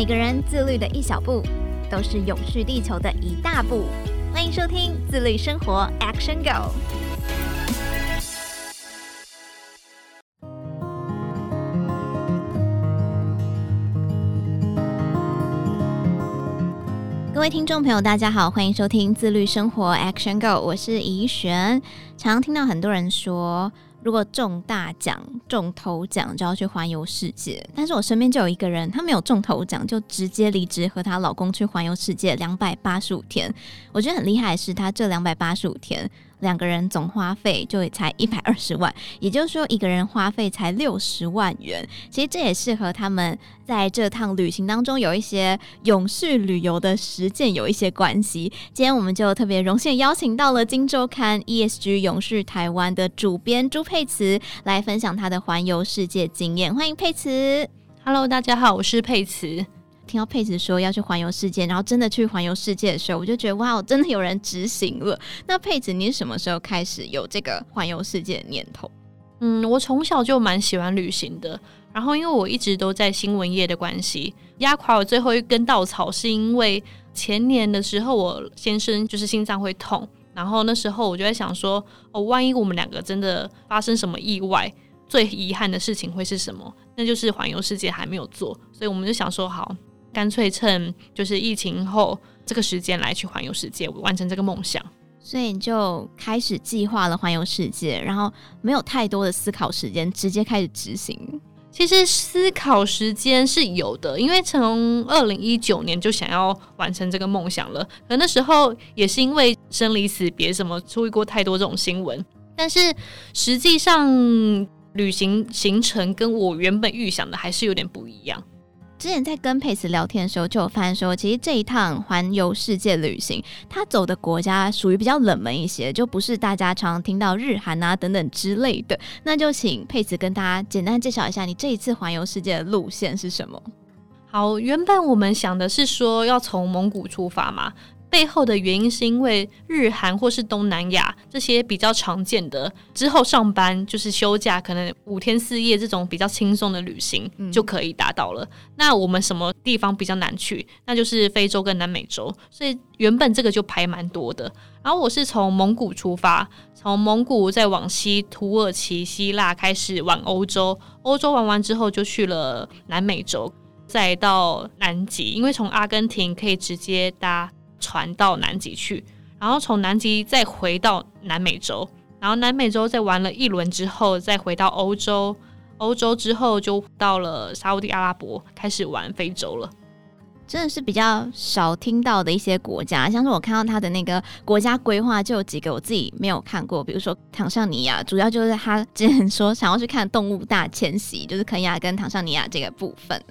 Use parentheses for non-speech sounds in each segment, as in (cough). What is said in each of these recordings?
每个人自律的一小步，都是永续地球的一大步。欢迎收听自律生活 Action Go。各位听众朋友，大家好，欢迎收听自律生活 Action Go，我是怡璇。常听到很多人说，如果中大奖、中头奖就要去环游世界，但是我身边就有一个人，她没有中头奖，就直接离职和她老公去环游世界两百八十五天。我觉得很厉害的是，她这两百八十五天。两个人总花费就才一百二十万，(laughs) 也就是说一个人花费才六十万元。其实这也是和他们在这趟旅行当中有一些永续旅游的实践有一些关系。今天我们就特别荣幸邀请到了《金周刊》ESG 永续台湾的主编朱佩慈来分享他的环游世界经验。欢迎佩慈。Hello，大家好，我是佩慈。听到佩子说要去环游世界，然后真的去环游世界的时候，我就觉得哇，真的有人执行了。那佩子，你是什么时候开始有这个环游世界的念头？嗯，我从小就蛮喜欢旅行的。然后因为我一直都在新闻业的关系，压垮我最后一根稻草是因为前年的时候，我先生就是心脏会痛，然后那时候我就在想说，哦，万一我们两个真的发生什么意外，最遗憾的事情会是什么？那就是环游世界还没有做，所以我们就想说好。干脆趁就是疫情后这个时间来去环游世界，完成这个梦想。所以你就开始计划了环游世界，然后没有太多的思考时间，直接开始执行。其实思考时间是有的，因为从二零一九年就想要完成这个梦想了。可那时候也是因为生离死别什么，注意过太多这种新闻。但是实际上旅行行程跟我原本预想的还是有点不一样。之前在跟佩慈聊天的时候，就有发现说，其实这一趟环游世界旅行，他走的国家属于比较冷门一些，就不是大家常常听到日韩啊等等之类的。那就请佩慈跟大家简单介绍一下，你这一次环游世界的路线是什么？好，原本我们想的是说要从蒙古出发嘛。背后的原因是因为日韩或是东南亚这些比较常见的，之后上班就是休假，可能五天四夜这种比较轻松的旅行就可以达到了。嗯。那我们什么地方比较难去？那就是非洲跟南美洲，所以原本这个就排蛮多的。然后我是从蒙古出发，从蒙古再往西，土耳其、希腊开始玩欧洲，欧洲玩完之后就去了南美洲，再到南极，因为从阿根廷可以直接搭。船到南极去，然后从南极再回到南美洲，然后南美洲再玩了一轮之后，再回到欧洲，欧洲之后就到了沙乌地阿拉伯，开始玩非洲了。真的是比较少听到的一些国家，像是我看到他的那个国家规划，就有几个我自己没有看过，比如说坦桑尼亚，主要就是他之前说想要去看动物大迁徙，就是肯亚跟坦桑尼亚这个部分。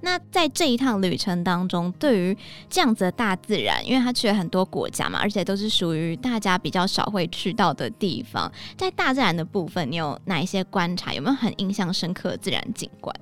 那在这一趟旅程当中，对于这样子的大自然，因为他去了很多国家嘛，而且都是属于大家比较少会去到的地方，在大自然的部分，你有哪一些观察？有没有很印象深刻的自然景观？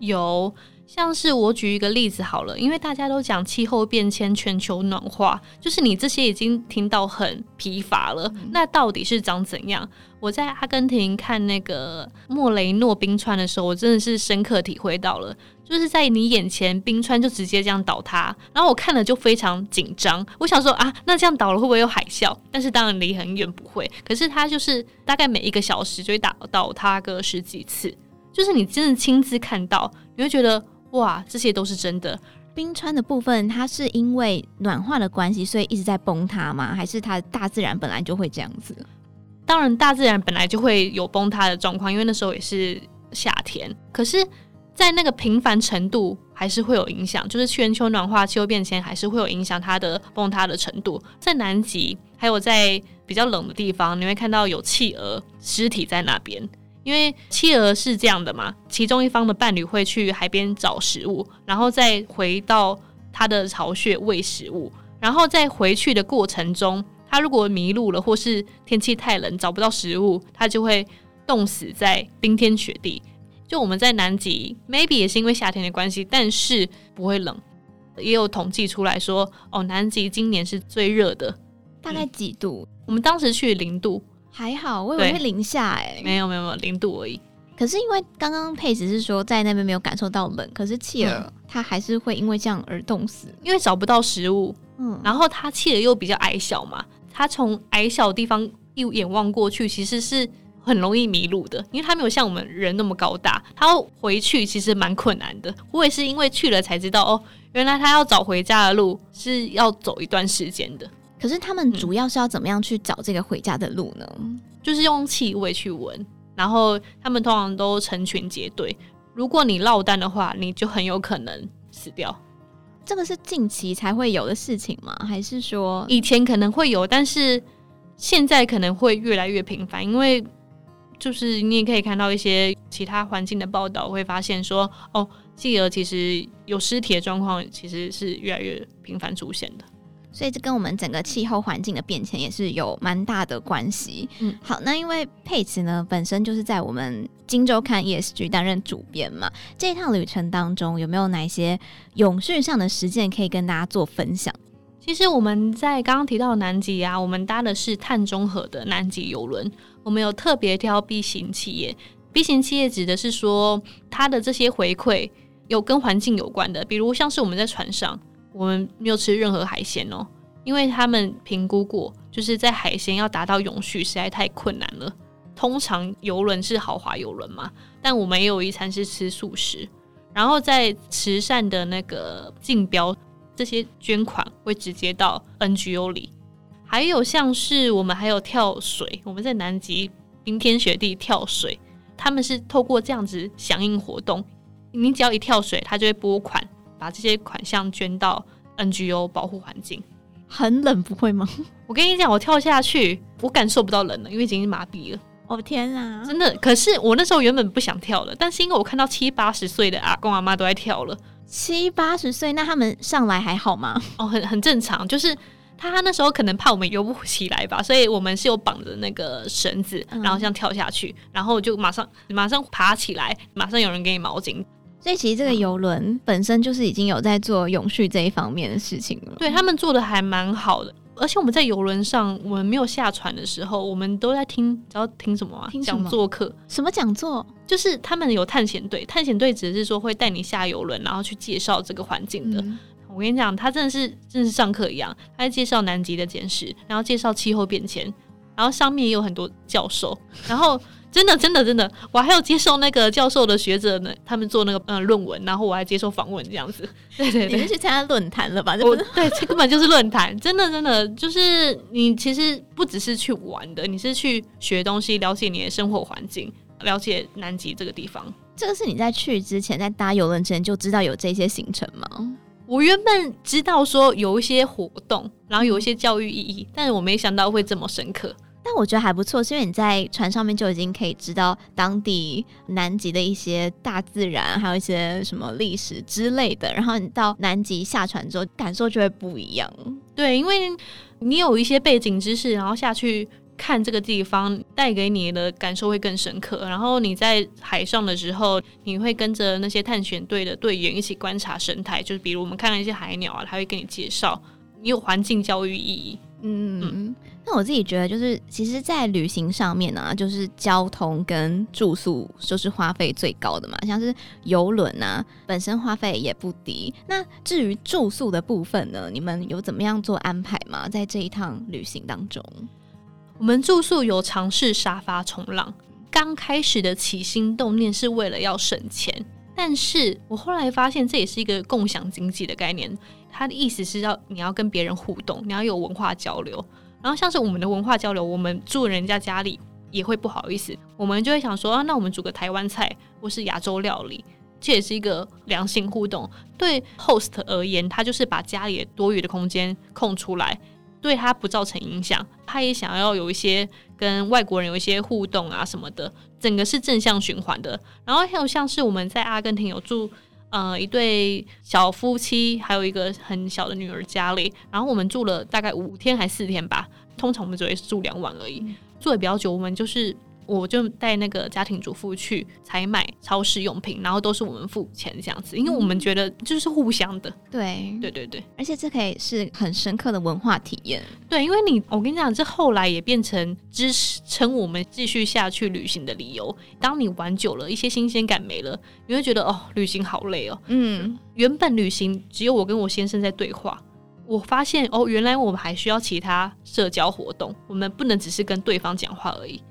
有。像是我举一个例子好了，因为大家都讲气候变迁、全球暖化，就是你这些已经听到很疲乏了。嗯。那到底是长怎样？我在阿根廷看那个莫雷诺冰川的时候，我真的是深刻体会到了，就是在你眼前冰川就直接这样倒塌，然后我看了就非常紧张。我想说啊，那这样倒了会不会有海啸？但是当然离很远不会，可是它就是大概每一个小时就会打倒塌个十几次，就是你真的亲自看到，你会觉得。哇，这些都是真的。冰川的部分，它是因为暖化的关系，所以一直在崩塌吗？还是它大自然本来就会这样子？当然，大自然本来就会有崩塌的状况，因为那时候也是夏天。可是，在那个频繁程度还是会有影响，就是全球暖化、气候变迁还是会有影响它的崩塌的程度。在南极，还有在比较冷的地方，你会看到有企鹅尸体在那边。因为企鹅是这样的嘛，其中一方的伴侣会去海边找食物，然后再回到他的巢穴喂食物，然后在回去的过程中，他如果迷路了，或是天气太冷找不到食物，他就会冻死在冰天雪地。就我们在南极，maybe 也是因为夏天的关系，但是不会冷。也有统计出来说，哦，南极今年是最热的，大概几度？我们当时去零度。还好，我以为会零下哎、欸，没有没有没有零度而已。可是因为刚刚佩子是说在那边没有感受到冷，可是企鹅它还是会因为这样而冻死，因为找不到食物。嗯，然后它企鹅又比较矮小嘛，它从矮小的地方一眼望过去，其实是很容易迷路的，因为它没有像我们人那么高大，它要回去其实蛮困难的。我也是因为去了才知道，哦，原来它要找回家的路是要走一段时间的。可是他们主要是要怎么样去找这个回家的路呢？嗯，就是用气味去闻。然后他们通常都成群结队，如果你落单的话，你就很有可能死掉。这个是近期才会有的事情吗？还是说以前可能会有，但是现在可能会越来越频繁？因为就是你也可以看到一些其他环境的报道，会发现说，哦，企鹅其实有尸体的状况，其实是越来越频繁出现的。所以这跟我们整个气候环境的变迁也是有蛮大的关系。嗯，好，那因为佩慈呢本身就是在我们《今周刊》ESG 担任主编嘛，这一趟旅程当中有没有哪一些永续上的实践可以跟大家做分享？其实我们在刚刚提到的南极啊，我们搭的是碳中和的南极游轮，我们有特别挑 B 型企业。B 型企业指的是说它的这些回馈有跟环境有关的，比如像是我们在船上。我们没有吃任何海鲜哦，因为他们评估过，就是在海鲜要达到永续实在太困难了。通常游轮是豪华游轮嘛，但我们也有一餐是吃素食。然后在慈善的那个竞标，这些捐款会直接到 NGO 里。还有像是我们还有跳水，我们在南极冰天雪地跳水，他们是透过这样子响应活动，你只要一跳水，他就会拨款。把这些款项捐到 NGO 保护环境。很冷不会吗？(laughs) 我跟你讲，我跳下去，我感受不到冷了，因为已经麻痹了。哦天啊，真的！可是我那时候原本不想跳了，但是因为我看到七八十岁的阿公阿妈都在跳了。七八十岁，那他们上来还好吗？哦，很很正常，就是他那时候可能怕我们游不起来吧，所以我们是有绑着那个绳子，然后这样跳下去，嗯、然后就马上马上爬起来，马上有人给你毛巾。所以其实这个游轮本身就是已经有在做永续这一方面的事情了。对，他们做的还蛮好的，而且我们在游轮上，我们没有下船的时候，我们都在听，知道听什么吗？听？讲座课？什么讲座？就是他们有探险队，探险队只是说会带你下游轮，然后去介绍这个环境的。嗯、我跟你讲，他真的是真的是上课一样，他在介绍南极的简史，然后介绍气候变迁，然后上面也有很多教授，然后。真的，真的，真的，我还要接受那个教授的学者呢，他们做那个嗯论文，然后我还接受访问这样子。(laughs) 对对对，你是去参加论坛了吧？我对，这根本就是论坛。(laughs) 真的，真的，就是你其实不只是去玩的，你是去学东西，了解你的生活环境，了解南极这个地方。这个是你在去之前，在搭游轮之前就知道有这些行程吗？我原本知道说有一些活动，然后有一些教育意义，但是我没想到会这么深刻。但我觉得还不错，是因为你在船上面就已经可以知道当地南极的一些大自然，还有一些什么历史之类的。然后你到南极下船之后，感受就会不一样。对，因为你有一些背景知识，然后下去看这个地方，带给你的感受会更深刻。然后你在海上的时候，你会跟着那些探险队的队员一起观察生态，就是比如我们看了一些海鸟啊，他会跟你介绍，你有环境教育意义。嗯。嗯那我自己觉得，就是其实，在旅行上面呢、啊，就是交通跟住宿就是花费最高的嘛。像是游轮啊，本身花费也不低。那至于住宿的部分呢，你们有怎么样做安排吗？在这一趟旅行当中，我们住宿有尝试沙发冲浪。刚开始的起心动念是为了要省钱，但是我后来发现这也是一个共享经济的概念。它的意思是要你要跟别人互动，你要有文化交流。然后像是我们的文化交流，我们住人家家里也会不好意思，我们就会想说啊，那我们煮个台湾菜或是亚洲料理，这也是一个良性互动。对 host 而言，他就是把家里多余的空间空出来，对他不造成影响，他也想要有一些跟外国人有一些互动啊什么的，整个是正向循环的。然后还有像是我们在阿根廷有住。呃，一对小夫妻，还有一个很小的女儿家里，然后我们住了大概五天还四天吧。通常我们只会住两晚而已，嗯、住的比较久。我们就是我就带那个家庭主妇去采买超市用品，然后都是我们付钱这样子，因为我们觉得就是互相的。对对对对，而且这可以是很深刻的文化体验。对，因为你我跟你讲，这后来也变成支撑我们继续下去旅行的理由。当你玩久了，一些新鲜感没了，你会觉得哦，旅行好累哦。嗯，原本旅行只有我跟我先生在对话。我发现哦，原来我们还需要其他社交活动，我们不能只是跟对方讲话而已。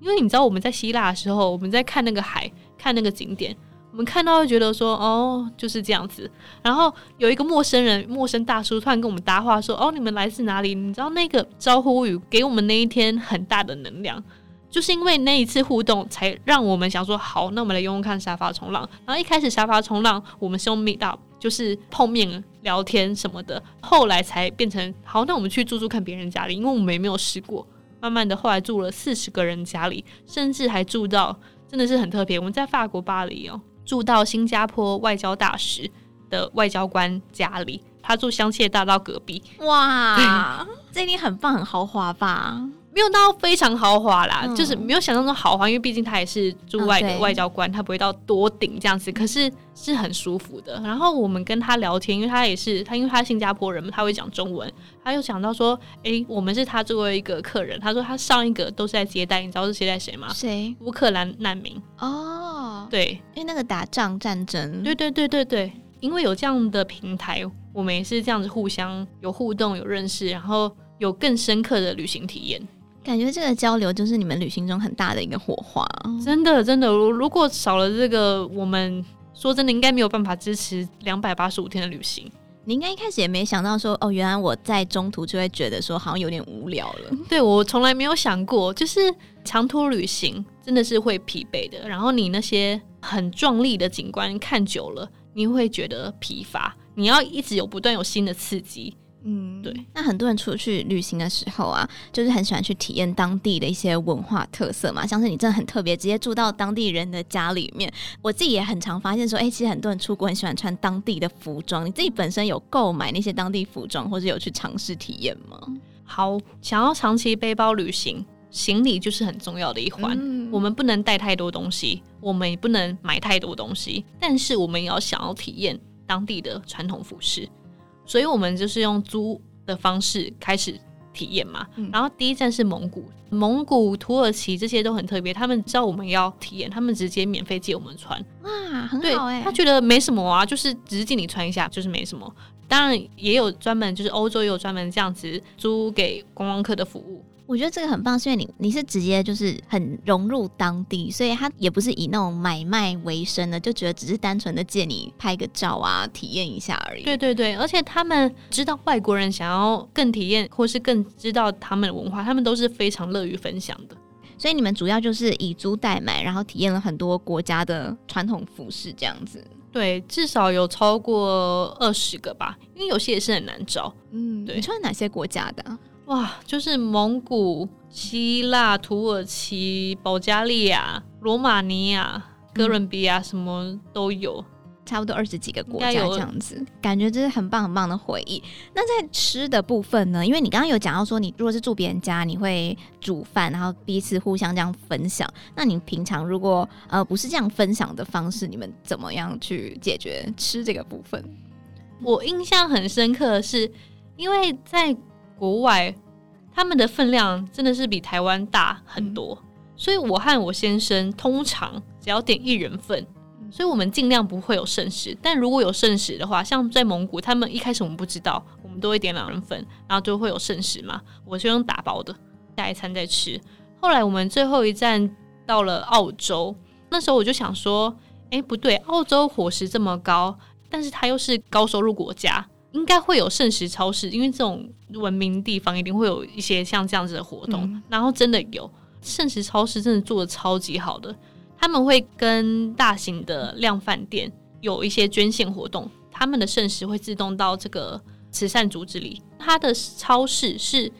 因为你知道我们在希腊的时候，我们在看那个海，看那个景点，我们看到会觉得说哦，就是这样子。然后有一个陌生人，陌生大叔突然跟我们搭话说哦，你们来自哪里？你知道那个招呼语给我们那一天很大的能量，就是因为那一次互动，才让我们想说好，那我们来用用看沙发冲浪。然后一开始沙发冲浪，我们是用 Meet Up。就是碰面聊天什么的，后来才变成好，那我们去住住看别人家里，因为我们也没有试过。慢慢的，后来住了四十个人家里，甚至还住到真的是很特别。我们在法国巴黎哦，住到新加坡外交大使的外交官家里，他住香榭大道隔壁。哇，这一定很棒，很豪华吧？没有到非常豪华啦，嗯、就是没有想象中豪华，因为毕竟他也是驻外的外交官，哦、他不会到多顶这样子。可是是很舒服的。然后我们跟他聊天，因为他也是他，因为他是新加坡人嘛，他会讲中文。他又讲到说，哎、欸，我们是他作为一个客人，他说他上一个都是在接待，你知道是接待谁吗？谁？乌克兰难民。哦，对，因为那个打仗战争。对对对对对，因为有这样的平台，我们也是这样子互相有互动、有认识，然后有更深刻的旅行体验。感觉这个交流就是你们旅行中很大的一个火花，真的真的。如果少了这个，我们说真的应该没有办法支持两百八十五天的旅行。你应该一开始也没想到说，哦，原来我在中途就会觉得说好像有点无聊了。对，我从来没有想过，就是长途旅行真的是会疲惫的。然后你那些很壮丽的景观看久了，你会觉得疲乏。你要一直有不断有新的刺激。嗯，对。那很多人出去旅行的时候啊，就是很喜欢去体验当地的一些文化特色嘛，像是你真的很特别，直接住到当地人的家里面。我自己也很常发现说，哎、欸，其实很多人出国很喜欢穿当地的服装。你自己本身有购买那些当地服装，或者有去尝试体验吗？好，想要长期背包旅行，行李就是很重要的一环。嗯、我们不能带太多东西，我们也不能买太多东西，但是我们也要想要体验当地的传统服饰。所以我们就是用租的方式开始体验嘛，嗯、然后第一站是蒙古，蒙古、土耳其这些都很特别，他们知道我们要体验，他们直接免费借我们穿，哇，很好哎、欸，他觉得没什么啊，就是只是借你穿一下，就是没什么。当然也有专门，就是欧洲也有专门这样子租给观光客的服务。我觉得这个很棒，是因为你你是直接就是很融入当地，所以他也不是以那种买卖为生的，就觉得只是单纯的借你拍个照啊，体验一下而已。对对对，而且他们知道外国人想要更体验，或是更知道他们的文化，他们都是非常乐于分享的。所以你们主要就是以租代买，然后体验了很多国家的传统服饰这样子。对，至少有超过二十个吧，因为有些也是很难找。嗯，对，你穿哪些国家的？哇，就是蒙古、希腊、土耳其、保加利亚、罗马尼亚、哥伦比亚，什么都有，差不多二十几个国家这样子，感觉这是很棒很棒的回忆。那在吃的部分呢？因为你刚刚有讲到说，你如果是住别人家，你会煮饭，然后彼此互相这样分享。那你平常如果呃不是这样分享的方式，你们怎么样去解决吃这个部分？我印象很深刻的是，因为在国外，他们的分量真的是比台湾大很多，嗯、所以我和我先生通常只要点一人份，所以我们尽量不会有剩食。但如果有剩食的话，像在蒙古，他们一开始我们不知道，我们都会点两人份，然后就会有剩食嘛。我就用打包的，下一餐再吃。后来我们最后一站到了澳洲，那时候我就想说，哎，不对，澳洲伙食这么高，但是它又是高收入国家。应该会有剩食超市，因为这种文明地方一定会有一些像这样子的活动。嗯、然后真的有剩食超市，真的做的超级好的。他们会跟大型的量贩店有一些捐献活动，他们的剩食会自动到这个慈善组织里。他的超市是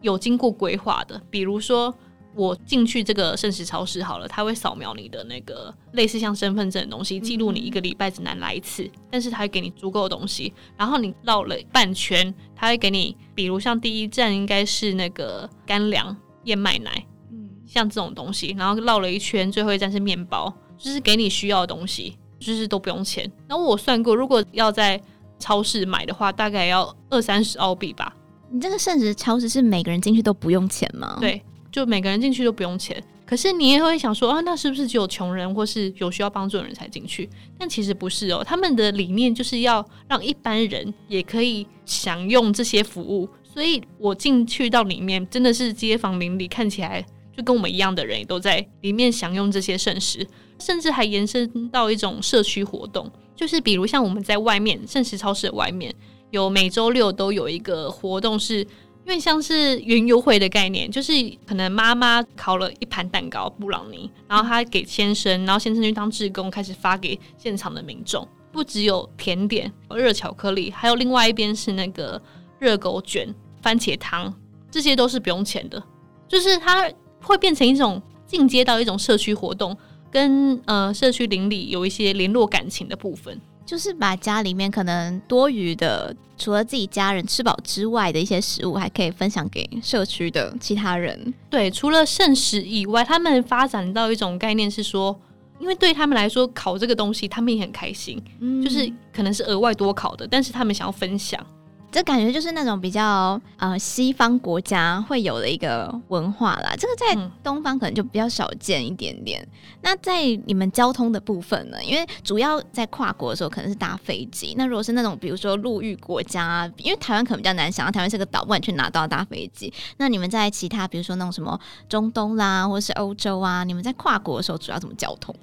有经过规划的，比如说。我进去这个圣食超市好了，他会扫描你的那个类似像身份证的东西，记录你一个礼拜只能来一次，但是他会给你足够的东西。然后你绕了半圈，他会给你，比如像第一站应该是那个干粮燕麦奶，嗯，像这种东西，然后绕了一圈，最后一站是面包，就是给你需要的东西，就是都不用钱。然后我算过，如果要在超市买的话，大概要二三十澳币吧。你这个圣食超市是每个人进去都不用钱吗？对，就每个人进去都不用钱。可是你也会想说啊，那是不是只有穷人或是有需要帮助的人才进去？但其实不是哦，他们的理念就是要让一般人也可以享用这些服务。所以我进去到里面，真的是街坊邻里看起来就跟我们一样的人，也都在里面享用这些圣食，甚至还延伸到一种社区活动，就是比如像我们在外面圣食超市的外面，有每周六都有一个活动是。因为像是园游会的概念，就是可能妈妈烤了一盘蛋糕布朗尼，然后她给先生，然后先生去当志工，开始发给现场的民众。不只有甜点、热巧克力，还有另外一边是那个热狗卷、番茄汤，这些都是不用钱的。就是它会变成一种进阶到一种社区活动，跟呃社区邻里有一些联络感情的部分。就是把家里面可能多余的，除了自己家人吃饱之外的一些食物，还可以分享给社区的其他人。对，除了圣食以外，他们发展到一种概念是说，因为对他们来说，烤这个东西他们也很开心，嗯，就是可能是额外多烤的，但是他们想要分享。这感觉就是那种比较呃西方国家会有的一个文化啦，这个在东方可能就比较少见一点点。嗯、那在你们交通的部分呢？因为主要在跨国的时候可能是搭飞机。那如果是那种比如说陆域国家，因为台湾可能比较难想，台湾是个岛，不然去哪都要搭飞机。那你们在其他比如说那种什么中东啦，或者是欧洲啊，你们在跨国的时候主要怎么交通？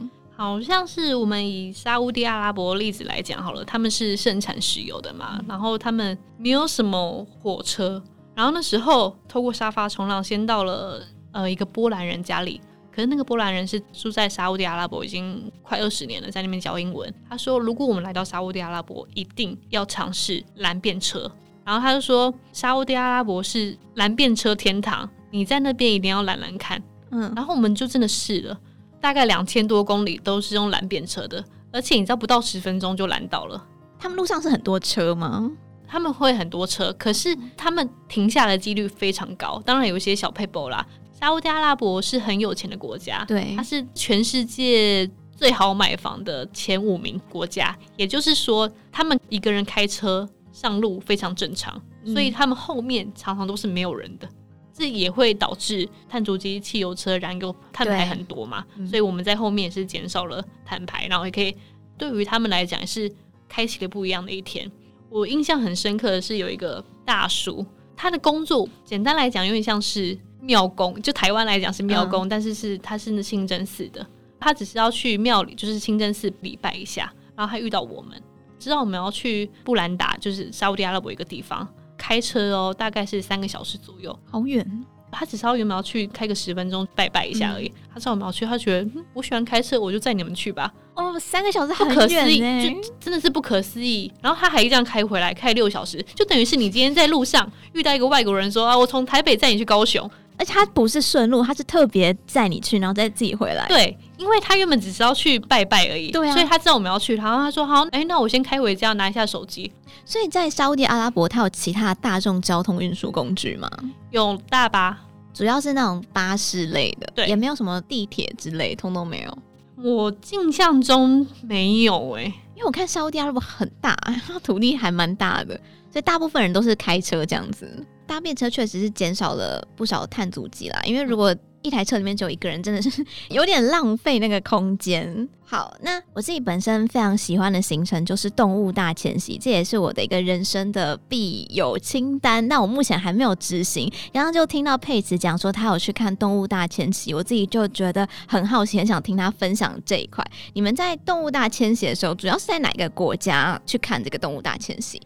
好像是我们以沙乌地阿拉伯例子来讲好了，他们是盛产石油的嘛，然后他们没有什么火车，然后那时候透过沙发冲浪，先到了呃一个波兰人家里，可是那个波兰人是住在沙乌地阿拉伯已经快二十年了，在那边教英文。他说，如果我们来到沙乌地阿拉伯，一定要尝试蓝便车。然后他就说，沙乌地阿拉伯是蓝便车天堂，你在那边一定要蓝蓝看。嗯，然后我们就真的试了。大概两千多公里都是用拦便车的，而且你知道不到十分钟就拦到了。他们路上是很多车吗？他们会很多车，可是他们停下的几率非常高。当然有一些小撇步啦。沙乌地阿拉伯是很有钱的国家，对，它是全世界最好买房的前五名国家。也就是说，他们一个人开车上路非常正常，所以他们后面常常都是没有人的。这也会导致碳足迹、汽油车燃油碳排很多嘛，所以我们在后面也是减少了碳排，然后也可以对于他们来讲也是开启了不一样的一天。我印象很深刻的是有一个大叔，他的工作简单来讲有点像是庙工，就台湾来讲是庙工，嗯、但是是他是清真寺的，他只是要去庙里，就是清真寺礼拜一下，然后他遇到我们，知道我们要去布兰达，就是沙乌地阿拉伯一个地方。开车哦，大概是三个小时左右，好远。他只是要原本要去开个十分钟拜拜一下而已。嗯、他知道我们要去，他觉得、嗯、我喜欢开车，我就载你们去吧。哦，三个小时很，不可思议，就真的是不可思议。然后他还这样开回来，开六小时，就等于是你今天在路上遇到一个外国人说啊，我从台北载你去高雄。而且他不是顺路，他是特别载你去，然后再自己回来。对，因为他原本只是要去拜拜而已，对啊，所以他知道我们要去，然后他说好，哎，那我先开回家拿一下手机。所以在沙乌地阿拉伯，它有其他大众交通运输工具吗？有大巴，主要是那种巴士类的，对，也没有什么地铁之类，通通没有。我印象中没有哎、欸，因为我看沙乌地阿拉伯很大，它土地还蛮大的，所以大部分人都是开车这样子。搭便车确实是减少了不少碳足迹啦，因为如果一台车里面只有一个人，真的是 (laughs) 有点浪费那个空间。好，那我自己本身非常喜欢的行程就是动物大迁徙，这也是我的一个人生的必有清单。那我目前还没有执行，然后就听到佩慈讲说他有去看动物大迁徙，我自己就觉得很好奇，很想听他分享这一块。你们在动物大迁徙的时候，主要是在哪个国家去看这个动物大迁徙？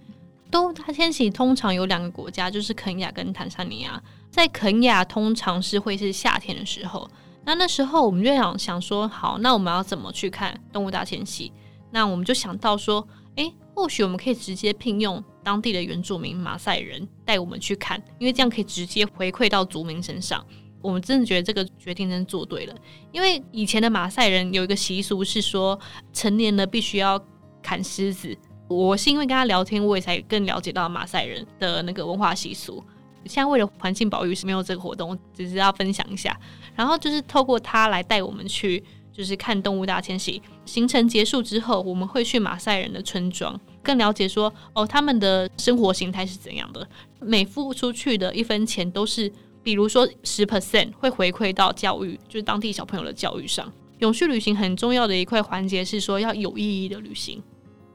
动物大迁徙通常有两个国家，就是肯亚跟坦桑尼亚。在肯亚，通常是会是夏天的时候。那那时候我们就想想说，好，那我们要怎么去看动物大迁徙？那我们就想到说，诶、或许我们可以直接聘用当地的原住民马赛人带我们去看，因为这样可以直接回馈到族民身上。我们真的觉得这个决定真做对了，因为以前的马赛人有一个习俗是说，成年了必须要砍狮子。我是因为跟他聊天，我也才更了解到马赛人的那个文化习俗。现在为了环境保育是没有这个活动，只是要分享一下。然后就是透过他来带我们去，就是看动物大迁徙。行程结束之后，我们会去马赛人的村庄，更了解说哦，他们的生活形态是怎样的。每付出去的一分钱都是，比如说十 percent 会回馈到教育，就是当地小朋友的教育上。永续旅行很重要的一块环节是说要有意义的旅行，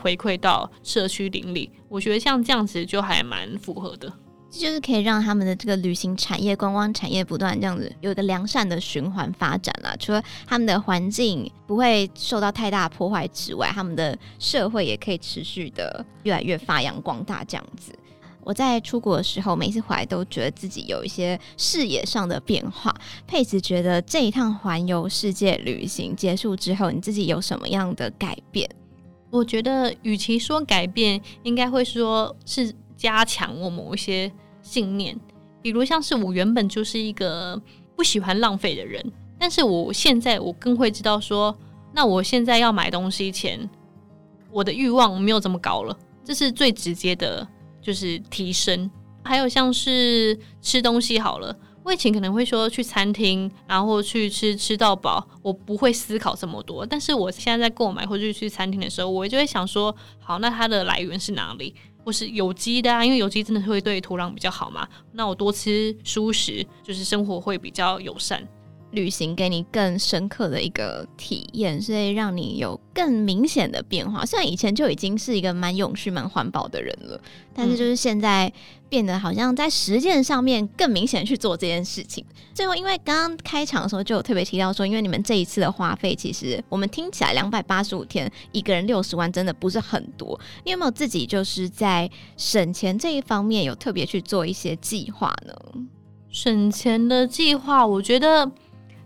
回馈到社区邻里。我觉得像这样子就还蛮符合的，这就是可以让他们的这个旅行产业、观光产业不断这样子有一个良善的循环发展啦。除了他们的环境不会受到太大破坏之外，他们的社会也可以持续的越来越发扬光大，这样子。我在出国的时候，每次回来都觉得自己有一些视野上的变化。佩子觉得这一趟环游世界旅行结束之后，你自己有什么样的改变？我觉得，与其说改变，应该会说是加强我某一些信念。比如像是我原本就是一个不喜欢浪费的人，但是我现在我更会知道说，那我现在要买东西前，我的欲望没有这么高了，这是最直接的。就是提升，还有像是吃东西好了，我以前可能会说去餐厅，然后去吃吃到饱，我不会思考这么多。但是我现在在购买或者去餐厅的时候，我就会想说，好，那它的来源是哪里？或是有机的啊，因为有机真的会对土壤比较好嘛。那我多吃蔬食，就是生活会比较友善。旅行给你更深刻的一个体验，所以让你有更明显的变化。虽然以前就已经是一个蛮永续、蛮环保的人了，但是就是现在变得好像在实践上面更明显去做这件事情。最后，因为刚刚开场的时候就有特别提到说，因为你们这一次的花费，其实我们听起来两百八十五天一个人六十万，真的不是很多。你有没有自己就是在省钱这一方面有特别去做一些计划呢？省钱的计划，我觉得。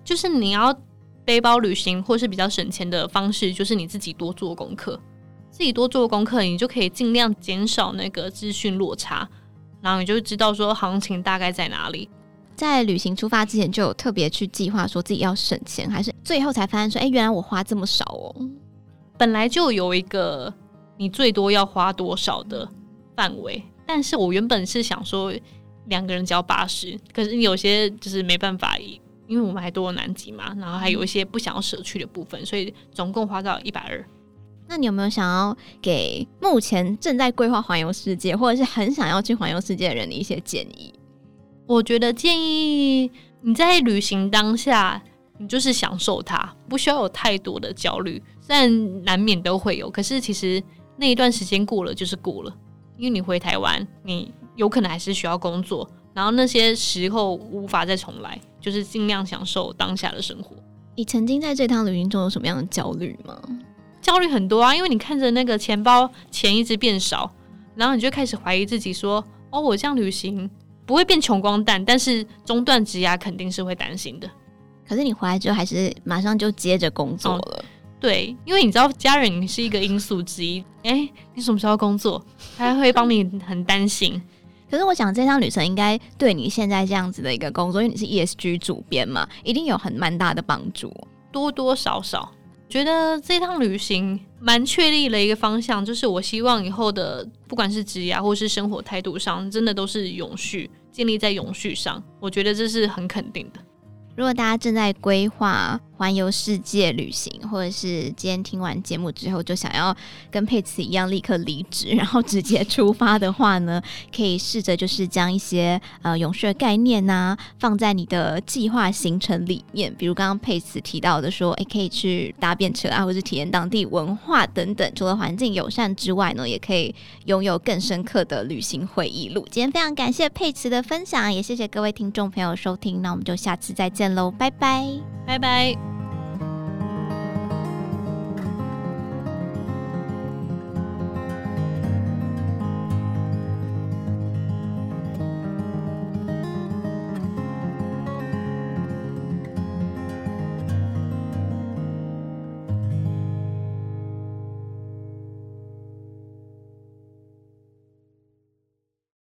就是你要背包旅行，或是比较省钱的方式，就是你自己多做功课，自己多做功课，你就可以尽量减少那个资讯落差，然后你就知道说行情大概在哪里。在旅行出发之前就有特别去计划说自己要省钱，还是最后才发现说，哎、欸，原来我花这么少哦。本来就有一个你最多要花多少的范围，但是我原本是想说两个人只要八十，可是有些就是没办法。因为我们还多了南极嘛，然后还有一些不想要舍去的部分，所以总共花到一百二。那你有没有想要给目前正在规划环游世界，或者是很想要去环游世界的人的一些建议？我觉得建议你在旅行当下，你就是享受它，不需要有太多的焦虑。虽然难免都会有，可是其实那一段时间过了就是过了。因为你回台湾，你有可能还是需要工作。然后那些时候无法再重来，就是尽量享受当下的生活。你曾经在这趟旅行中有什么样的焦虑吗？焦虑很多啊，因为你看着那个钱包钱一直变少，然后你就开始怀疑自己说：“哦，我这样旅行不会变穷光蛋，但是中断职涯肯定是会担心的。”可是你回来之后还是马上就接着工作了。哦，对，因为你知道家人是一个因素之一。哎，你什么时候工作？他会帮你很担心。可是我想这趟旅程应该对你现在这样子的一个工作，因为你是 ESG 主编嘛，一定有很蛮大的帮助。多多少少觉得这趟旅行蛮确立了一个方向，就是我希望以后的不管是职业或是生活态度上，真的都是永续，建立在永续上。我觉得这是很肯定的。如果大家正在规划环游世界旅行，或者是今天听完节目之后就想要跟佩慈一样立刻离职，(laughs) 然后直接出发的话呢，可以试着就是将一些呃永续的概念呐、啊、放在你的计划行程里面，比如刚刚佩慈提到的说，诶，可以去搭便车啊，或者是体验当地文化等等。除了环境友善之外呢，也可以拥有更深刻的旅行回忆录。今天非常感谢佩慈的分享，也谢谢各位听众朋友收听，那我们就下次再见喽，拜拜，拜拜。